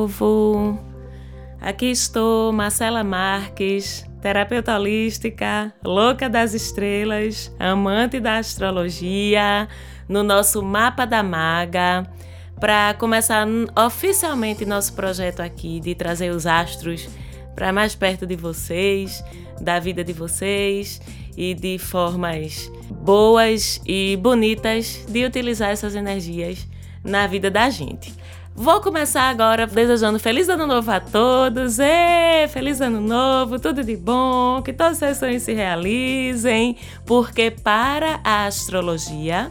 Povo? Aqui estou, Marcela Marques, terapeuta holística, louca das estrelas, amante da astrologia, no nosso Mapa da Maga, para começar oficialmente nosso projeto aqui de trazer os astros para mais perto de vocês, da vida de vocês e de formas boas e bonitas de utilizar essas energias na vida da gente. Vou começar agora desejando feliz ano novo a todos. Ê, feliz ano novo, tudo de bom, que todos os seus sonhos se realizem, porque para a astrologia,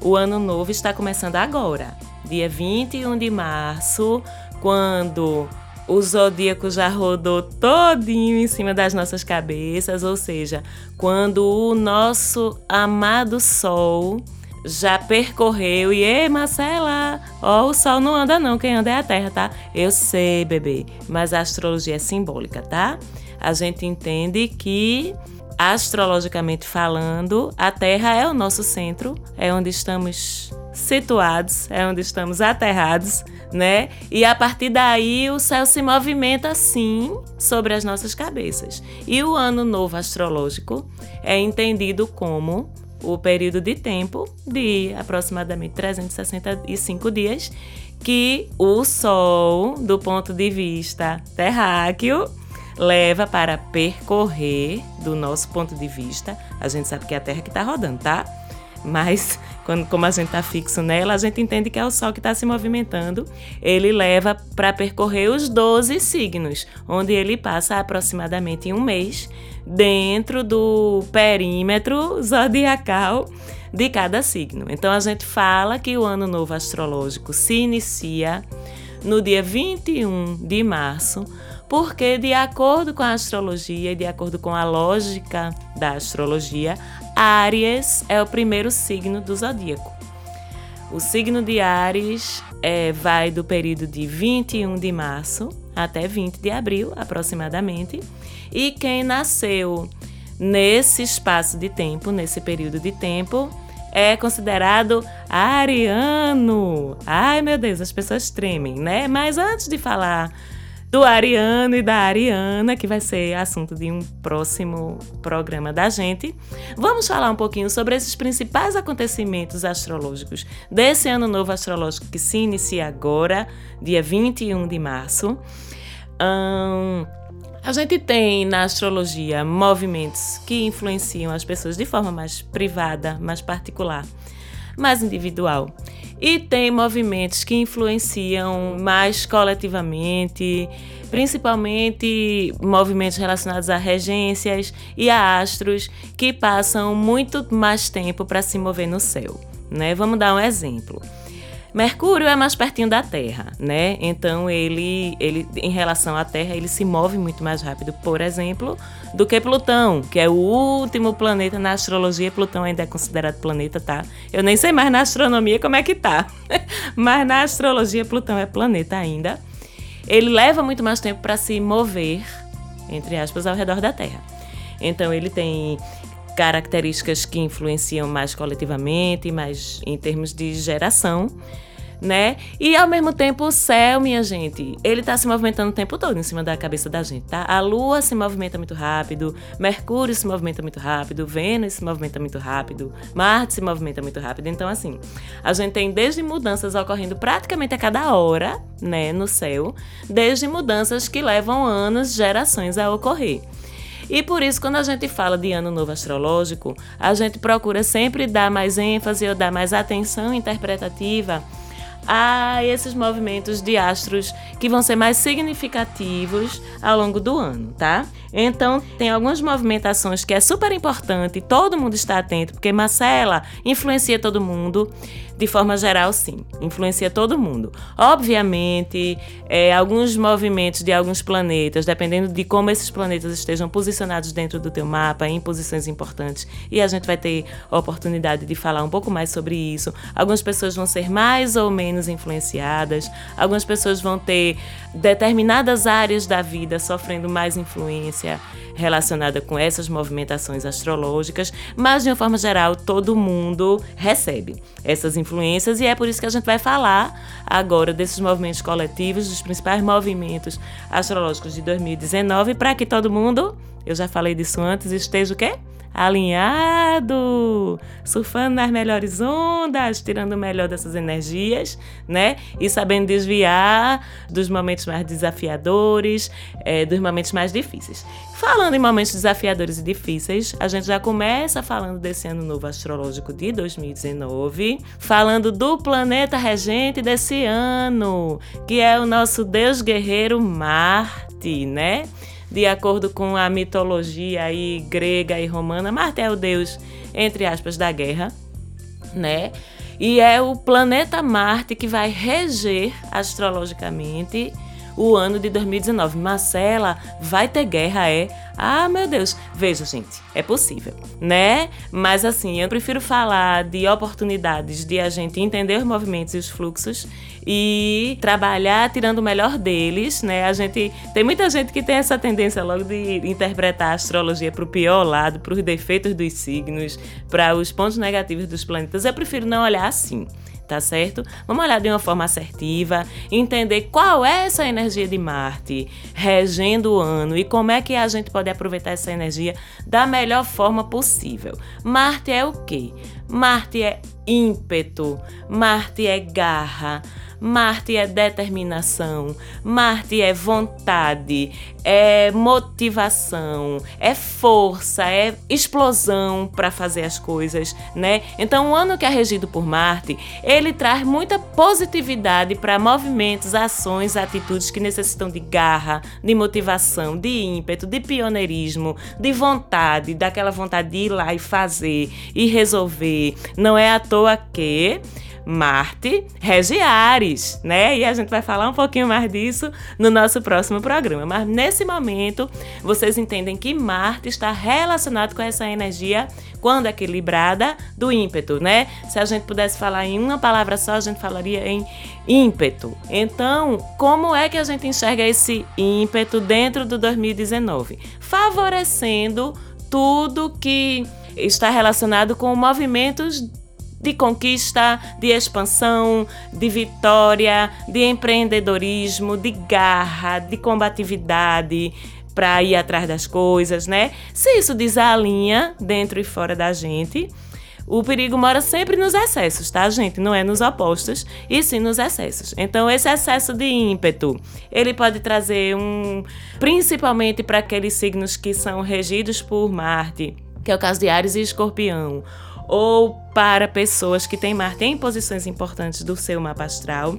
o ano novo está começando agora, dia 21 de março, quando o zodíaco já rodou todinho em cima das nossas cabeças, ou seja, quando o nosso amado Sol já percorreu e, ei, Marcela, ó, o Sol não anda não, quem anda é a Terra, tá? Eu sei, bebê, mas a astrologia é simbólica, tá? A gente entende que astrologicamente falando, a Terra é o nosso centro, é onde estamos situados, é onde estamos aterrados, né? E a partir daí o céu se movimenta assim sobre as nossas cabeças. E o ano novo astrológico é entendido como o período de tempo de aproximadamente 365 dias que o Sol, do ponto de vista terráqueo, leva para percorrer, do nosso ponto de vista. A gente sabe que é a Terra que está rodando, tá? Mas quando, como a gente está fixo nela, a gente entende que é o Sol que está se movimentando. Ele leva para percorrer os 12 signos, onde ele passa aproximadamente um mês dentro do perímetro zodiacal de cada signo. Então a gente fala que o ano novo astrológico se inicia no dia 21 de março, porque de acordo com a astrologia e de acordo com a lógica da astrologia, Áries é o primeiro signo do zodíaco. O signo de Áries é, vai do período de 21 de março até 20 de abril, aproximadamente. E quem nasceu nesse espaço de tempo, nesse período de tempo, é considerado ariano. Ai, meu Deus, as pessoas tremem, né? Mas antes de falar do Ariano e da Ariana, que vai ser assunto de um próximo programa da gente. Vamos falar um pouquinho sobre esses principais acontecimentos astrológicos desse ano novo astrológico que se inicia agora, dia 21 de março. A gente tem na astrologia movimentos que influenciam as pessoas de forma mais privada, mais particular, mais individual. E tem movimentos que influenciam mais coletivamente, principalmente movimentos relacionados a regências e a astros que passam muito mais tempo para se mover no céu. Né? Vamos dar um exemplo. Mercúrio é mais pertinho da Terra, né? Então ele, ele, em relação à Terra, ele se move muito mais rápido, por exemplo, do que Plutão, que é o último planeta na astrologia. Plutão ainda é considerado planeta, tá? Eu nem sei mais na astronomia como é que tá, mas na astrologia Plutão é planeta ainda. Ele leva muito mais tempo para se mover, entre aspas, ao redor da Terra. Então ele tem características que influenciam mais coletivamente, mais em termos de geração né? E ao mesmo tempo o céu, minha gente, ele tá se movimentando o tempo todo em cima da cabeça da gente, tá? A lua se movimenta muito rápido, Mercúrio se movimenta muito rápido, Vênus se movimenta muito rápido, Marte se movimenta muito rápido. Então, assim, a gente tem desde mudanças ocorrendo praticamente a cada hora, né, no céu, desde mudanças que levam anos, gerações a ocorrer. E por isso, quando a gente fala de ano novo astrológico, a gente procura sempre dar mais ênfase ou dar mais atenção interpretativa a esses movimentos de astros que vão ser mais significativos ao longo do ano, tá? Então, tem algumas movimentações que é super importante, todo mundo está atento, porque Marcela influencia todo mundo. De forma geral, sim, influencia todo mundo. Obviamente, é, alguns movimentos de alguns planetas, dependendo de como esses planetas estejam posicionados dentro do teu mapa, em posições importantes, e a gente vai ter a oportunidade de falar um pouco mais sobre isso. Algumas pessoas vão ser mais ou menos influenciadas, algumas pessoas vão ter determinadas áreas da vida sofrendo mais influência relacionada com essas movimentações astrológicas, mas de uma forma geral todo mundo recebe essas influências e é por isso que a gente vai falar agora desses movimentos coletivos, dos principais movimentos astrológicos de 2019, para que todo mundo, eu já falei disso antes, esteja o quê? Alinhado, surfando nas melhores ondas, tirando o melhor dessas energias, né? E sabendo desviar dos momentos mais desafiadores, é, dos momentos mais difíceis. Falando em momentos desafiadores e difíceis, a gente já começa falando desse ano novo astrológico de 2019, falando do planeta regente desse ano, que é o nosso deus guerreiro Marte, né? De acordo com a mitologia aí grega e romana, Marte é o deus, entre aspas, da guerra, né? E é o planeta Marte que vai reger astrologicamente o ano de 2019. Marcela, vai ter guerra, é? Ah, meu Deus. Veja, gente, é possível, né? Mas assim, eu prefiro falar de oportunidades de a gente entender os movimentos e os fluxos e trabalhar tirando o melhor deles, né? A gente tem muita gente que tem essa tendência logo de interpretar a astrologia para o pior lado, para os defeitos dos signos, para os pontos negativos dos planetas. Eu prefiro não olhar assim tá certo? Vamos olhar de uma forma assertiva, entender qual é essa energia de Marte regendo o ano e como é que a gente pode aproveitar essa energia da melhor forma possível. Marte é o quê? Marte é ímpeto, Marte é garra, Marte é determinação, Marte é vontade, é motivação, é força, é explosão para fazer as coisas, né? Então, o ano que é regido por Marte, ele traz muita positividade para movimentos, ações, atitudes que necessitam de garra, de motivação, de ímpeto, de pioneirismo, de vontade, daquela vontade de ir lá e fazer e resolver. Não é à toa que Marte rege Ares, né? E a gente vai falar um pouquinho mais disso no nosso próximo programa. Mas nesse momento, vocês entendem que Marte está relacionado com essa energia, quando equilibrada, do ímpeto, né? Se a gente pudesse falar em uma palavra só, a gente falaria em ímpeto. Então, como é que a gente enxerga esse ímpeto dentro do 2019? Favorecendo tudo que está relacionado com movimentos de conquista, de expansão, de vitória, de empreendedorismo, de garra, de combatividade para ir atrás das coisas, né? Se isso desalinha dentro e fora da gente, o perigo mora sempre nos excessos, tá, gente? Não é nos opostos, e sim nos excessos. Então, esse excesso de ímpeto, ele pode trazer um. Principalmente para aqueles signos que são regidos por Marte, que é o caso de Ares e Escorpião, ou para pessoas que têm Marte em posições importantes do seu mapa astral.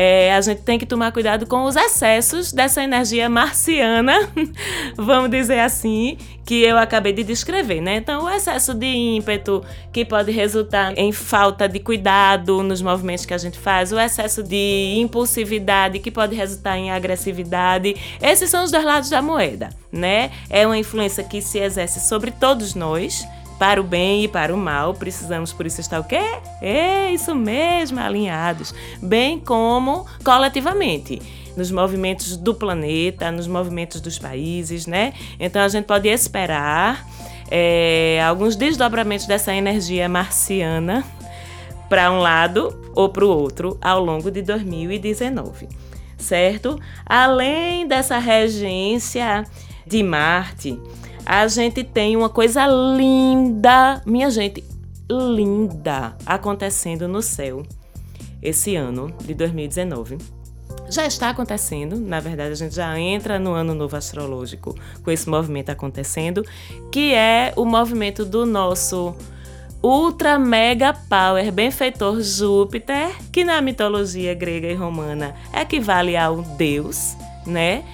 É, a gente tem que tomar cuidado com os excessos dessa energia marciana, vamos dizer assim, que eu acabei de descrever, né? Então, o excesso de ímpeto que pode resultar em falta de cuidado nos movimentos que a gente faz, o excesso de impulsividade que pode resultar em agressividade, esses são os dois lados da moeda, né? É uma influência que se exerce sobre todos nós para o bem e para o mal, precisamos por isso estar o quê? É isso mesmo, alinhados, bem como coletivamente nos movimentos do planeta, nos movimentos dos países, né? Então a gente pode esperar é, alguns desdobramentos dessa energia marciana para um lado ou para o outro ao longo de 2019, certo? Além dessa regência de Marte, a gente tem uma coisa linda, minha gente, linda acontecendo no céu esse ano de 2019. Já está acontecendo, na verdade, a gente já entra no ano novo astrológico com esse movimento acontecendo, que é o movimento do nosso ultra mega power benfeitor Júpiter, que na mitologia grega e romana equivale ao deus, né?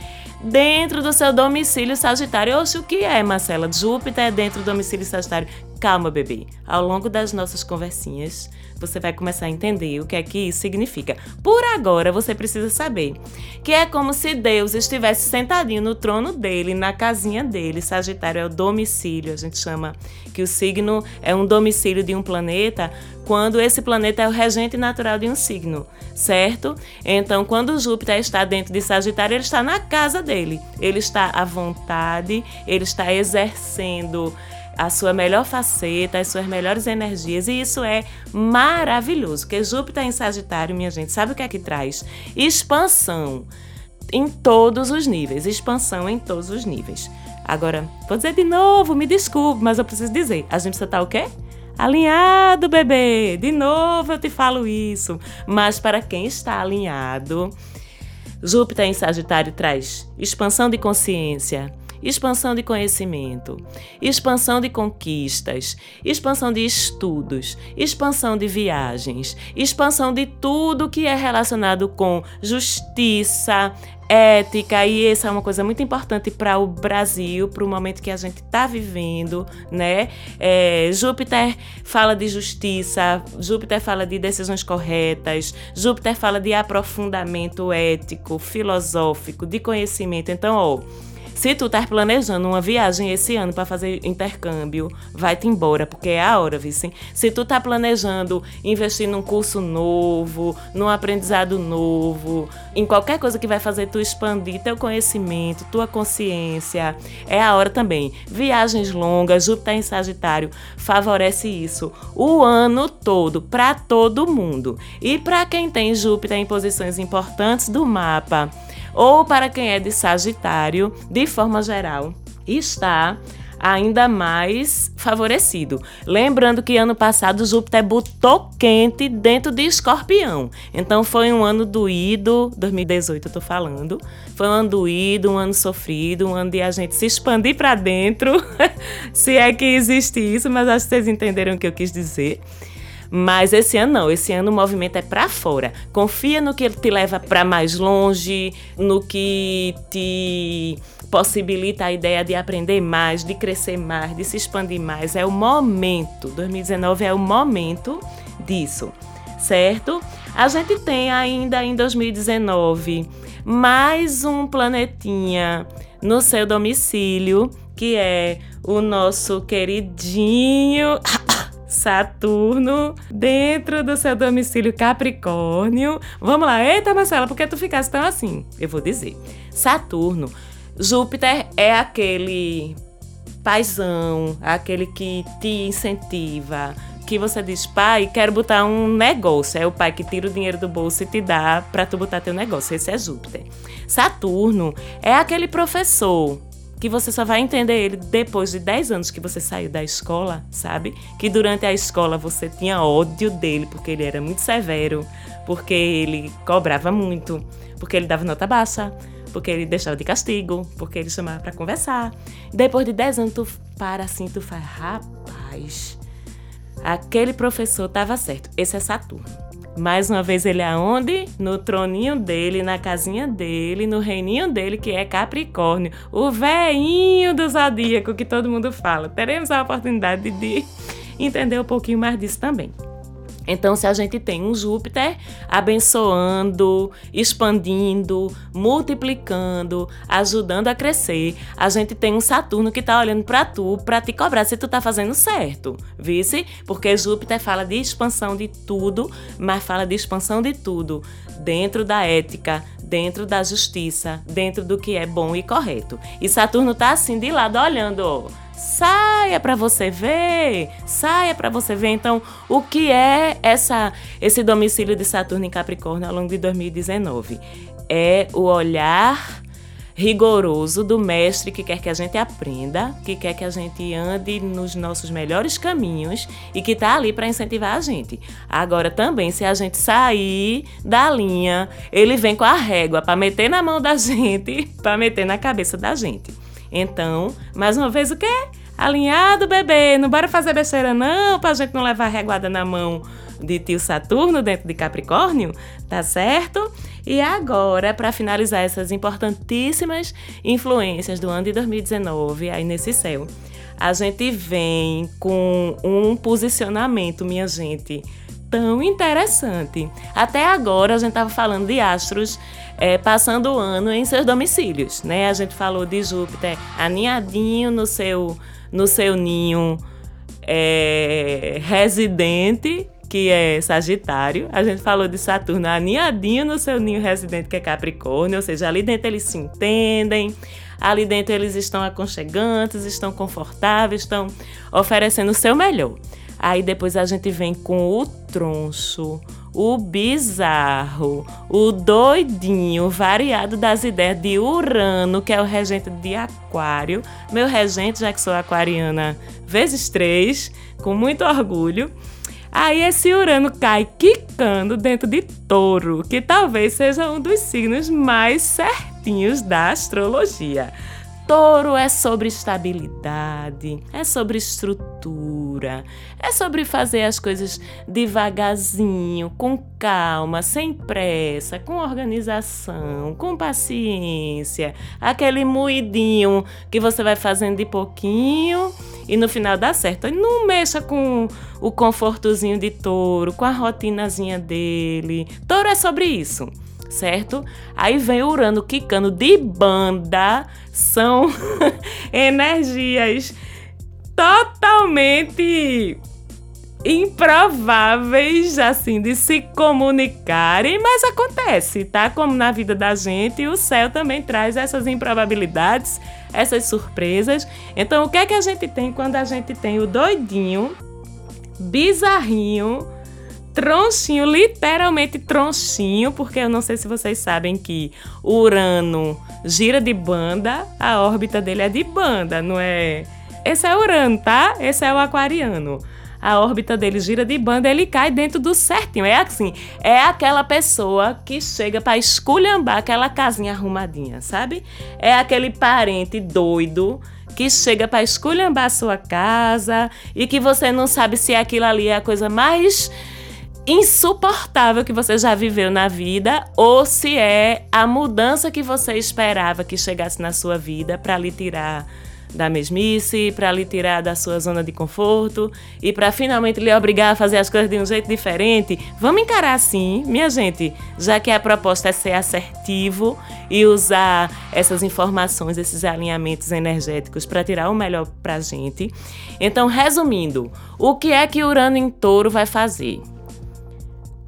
Dentro do seu domicílio Sagitário. Oxe, o que é, Marcela? Júpiter é dentro do domicílio Sagitário. Calma, bebê. Ao longo das nossas conversinhas, você vai começar a entender o que é que isso significa. Por agora, você precisa saber que é como se Deus estivesse sentadinho no trono dele, na casinha dele. Sagitário é o domicílio, a gente chama que o signo é um domicílio de um planeta quando esse planeta é o regente natural de um signo, certo? Então, quando Júpiter está dentro de Sagitário, ele está na casa dele. Ele está à vontade, ele está exercendo a sua melhor faceta, as suas melhores energias, e isso é maravilhoso, porque Júpiter em Sagitário, minha gente, sabe o que é que traz? Expansão em todos os níveis, expansão em todos os níveis. Agora, vou dizer de novo, me desculpe, mas eu preciso dizer, a gente precisa estar o quê? Alinhado, bebê! De novo eu te falo isso. Mas para quem está alinhado, Júpiter em Sagitário traz expansão de consciência, expansão de conhecimento, expansão de conquistas, expansão de estudos, expansão de viagens, expansão de tudo que é relacionado com justiça, ética, e essa é uma coisa muito importante para o Brasil, para o momento que a gente está vivendo, né? É, Júpiter fala de justiça, Júpiter fala de decisões corretas, Júpiter fala de aprofundamento ético, filosófico, de conhecimento. Então, ó se tu tá planejando uma viagem esse ano para fazer intercâmbio, vai-te embora, porque é a hora, vice. Se tu tá planejando investir num curso novo, num aprendizado novo, em qualquer coisa que vai fazer tu expandir teu conhecimento, tua consciência, é a hora também. Viagens longas, Júpiter em Sagitário favorece isso o ano todo para todo mundo. E para quem tem Júpiter em posições importantes do mapa, ou para quem é de Sagitário, de forma geral, está ainda mais favorecido. Lembrando que ano passado Júpiter botou quente dentro de Escorpião. Então foi um ano doído, 2018 eu tô falando. Foi um ano doído, um ano sofrido, um ano de a gente se expandir para dentro, se é que existe isso, mas acho que vocês entenderam o que eu quis dizer. Mas esse ano não, esse ano o movimento é para fora. Confia no que te leva para mais longe, no que te possibilita a ideia de aprender mais, de crescer mais, de se expandir mais. É o momento. 2019 é o momento disso, certo? A gente tem ainda em 2019 mais um planetinha no seu domicílio, que é o nosso queridinho Saturno dentro do seu domicílio Capricórnio. Vamos lá, eita Marcela, por que tu ficaste tão assim? Eu vou dizer. Saturno, Júpiter é aquele paizão, aquele que te incentiva, que você diz, pai, quero botar um negócio. É o pai que tira o dinheiro do bolso e te dá para tu botar teu negócio. Esse é Júpiter. Saturno é aquele professor que você só vai entender ele depois de 10 anos que você saiu da escola, sabe? Que durante a escola você tinha ódio dele porque ele era muito severo, porque ele cobrava muito, porque ele dava nota baixa, porque ele deixava de castigo, porque ele chamava para conversar. Depois de 10 anos tu para assim, tu faz, rapaz, aquele professor estava certo. Esse é Saturno. Mais uma vez ele aonde? No troninho dele, na casinha dele, no reininho dele, que é Capricórnio, o veinho do zodíaco que todo mundo fala. Teremos a oportunidade de entender um pouquinho mais disso também. Então, se a gente tem um Júpiter abençoando, expandindo, multiplicando, ajudando a crescer, a gente tem um Saturno que está olhando para tu, para te cobrar se tu tá fazendo certo, vice? Porque Júpiter fala de expansão de tudo, mas fala de expansão de tudo dentro da ética, dentro da justiça, dentro do que é bom e correto. E Saturno tá assim de lado olhando, Saia para você ver, saia para você ver. Então, o que é essa esse domicílio de Saturno em Capricórnio ao longo de 2019? É o olhar rigoroso do mestre que quer que a gente aprenda, que quer que a gente ande nos nossos melhores caminhos e que está ali para incentivar a gente. Agora também, se a gente sair da linha, ele vem com a régua para meter na mão da gente, para meter na cabeça da gente. Então, mais uma vez, o quê? Alinhado, bebê. Não bora fazer besteira, não, pra gente não levar reguada na mão de tio Saturno dentro de Capricórnio, tá certo? E agora, para finalizar essas importantíssimas influências do ano de 2019 aí nesse céu, a gente vem com um posicionamento, minha gente, tão interessante. Até agora a gente estava falando de astros é, passando o ano em seus domicílios, né? A gente falou de Júpiter aninhadinho no seu, no seu ninho é, residente, que é Sagitário. A gente falou de Saturno aninhadinho no seu ninho residente, que é Capricórnio, ou seja, ali dentro eles se entendem. Ali dentro eles estão aconchegantes, estão confortáveis, estão oferecendo o seu melhor. Aí depois a gente vem com o troncho, o bizarro, o doidinho, variado das ideias de Urano, que é o regente de Aquário. Meu regente, já que sou aquariana vezes três, com muito orgulho. Aí esse Urano cai quicando dentro de Touro, que talvez seja um dos signos mais certinhos da astrologia. Touro é sobre estabilidade, é sobre estrutura, é sobre fazer as coisas devagarzinho, com calma, sem pressa, com organização, com paciência. Aquele moidinho que você vai fazendo de pouquinho e no final dá certo. Não mexa com o confortozinho de touro, com a rotinazinha dele. Touro é sobre isso certo? Aí vem Urano quicando de banda, são energias totalmente improváveis, assim, de se comunicarem, mas acontece, tá? Como na vida da gente, o céu também traz essas improbabilidades, essas surpresas. Então, o que é que a gente tem quando a gente tem o doidinho, bizarrinho, tronchinho, literalmente tronchinho, porque eu não sei se vocês sabem que Urano gira de banda, a órbita dele é de banda, não é? Esse é Urano, tá? Esse é o aquariano. A órbita dele gira de banda, ele cai dentro do certinho. É assim, é aquela pessoa que chega para esculhambar aquela casinha arrumadinha, sabe? É aquele parente doido que chega para esculhambar a sua casa e que você não sabe se aquilo ali é a coisa mais insuportável que você já viveu na vida ou se é a mudança que você esperava que chegasse na sua vida para lhe tirar da mesmice, para lhe tirar da sua zona de conforto e para finalmente lhe obrigar a fazer as coisas de um jeito diferente. Vamos encarar assim, minha gente, já que a proposta é ser assertivo e usar essas informações, esses alinhamentos energéticos para tirar o melhor para a gente. Então, resumindo, o que é que Urano em Touro vai fazer?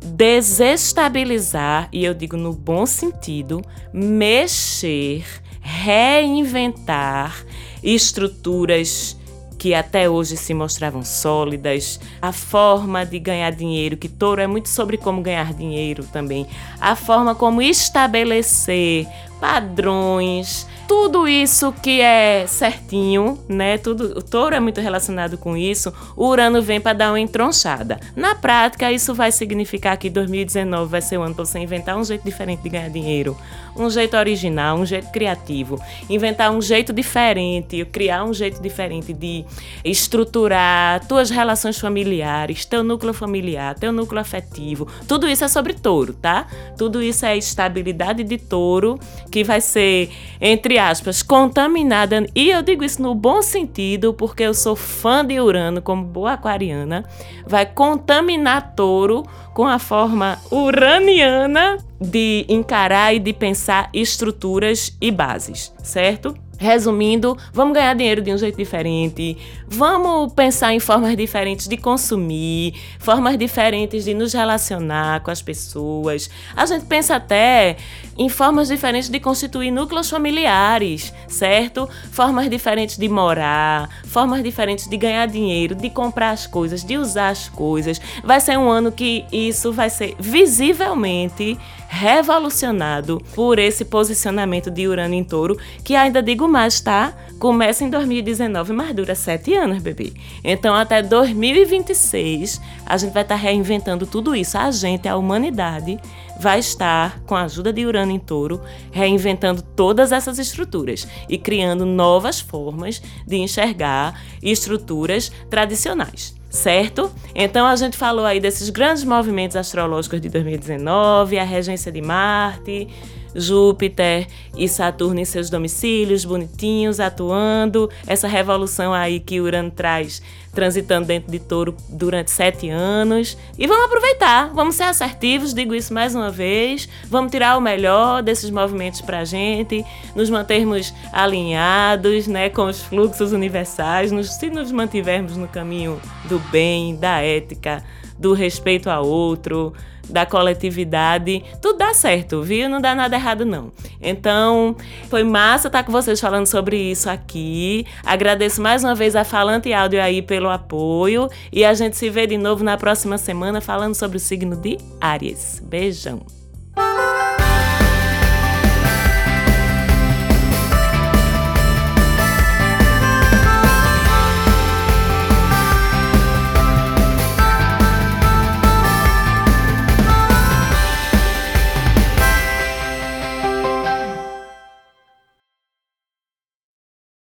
Desestabilizar, e eu digo no bom sentido, mexer, reinventar estruturas que até hoje se mostravam sólidas, a forma de ganhar dinheiro, que touro é muito sobre como ganhar dinheiro também, a forma como estabelecer padrões, tudo isso que é certinho, né? Tudo, o touro é muito relacionado com isso. O Urano vem para dar uma entronchada. Na prática, isso vai significar que 2019 vai ser o ano para você inventar um jeito diferente de ganhar dinheiro, um jeito original, um jeito criativo, inventar um jeito diferente, criar um jeito diferente de estruturar tuas relações familiares, teu núcleo familiar, teu núcleo afetivo. Tudo isso é sobre touro, tá? Tudo isso é estabilidade de touro que vai ser entre aspas, contaminada, e eu digo isso no bom sentido, porque eu sou fã de Urano como boa aquariana, vai contaminar touro com a forma uraniana de encarar e de pensar estruturas e bases, certo? Resumindo, vamos ganhar dinheiro de um jeito diferente, vamos pensar em formas diferentes de consumir, formas diferentes de nos relacionar com as pessoas. A gente pensa até em formas diferentes de constituir núcleos familiares, certo? Formas diferentes de morar, formas diferentes de ganhar dinheiro, de comprar as coisas, de usar as coisas. Vai ser um ano que isso vai ser visivelmente revolucionado por esse posicionamento de Urano em touro, que ainda digo mais, tá? Começa em 2019, mas dura sete anos, bebê. Então, até 2026, a gente vai estar tá reinventando tudo isso. A gente, a humanidade, vai estar, com a ajuda de Urano em touro, reinventando todas essas estruturas e criando novas formas de enxergar estruturas tradicionais certo? Então a gente falou aí desses grandes movimentos astrológicos de 2019, a regência de Marte, Júpiter e Saturno em seus domicílios, bonitinhos, atuando. Essa revolução aí que Urano traz, transitando dentro de touro durante sete anos. E vamos aproveitar, vamos ser assertivos, digo isso mais uma vez. Vamos tirar o melhor desses movimentos pra gente, nos mantermos alinhados né, com os fluxos universais, nos, se nos mantivermos no caminho do bem, da ética, do respeito ao outro da coletividade, tudo dá certo, viu? Não dá nada errado, não. Então, foi massa estar com vocês falando sobre isso aqui. Agradeço mais uma vez a Falante Áudio aí pelo apoio. E a gente se vê de novo na próxima semana falando sobre o signo de Áries. Beijão!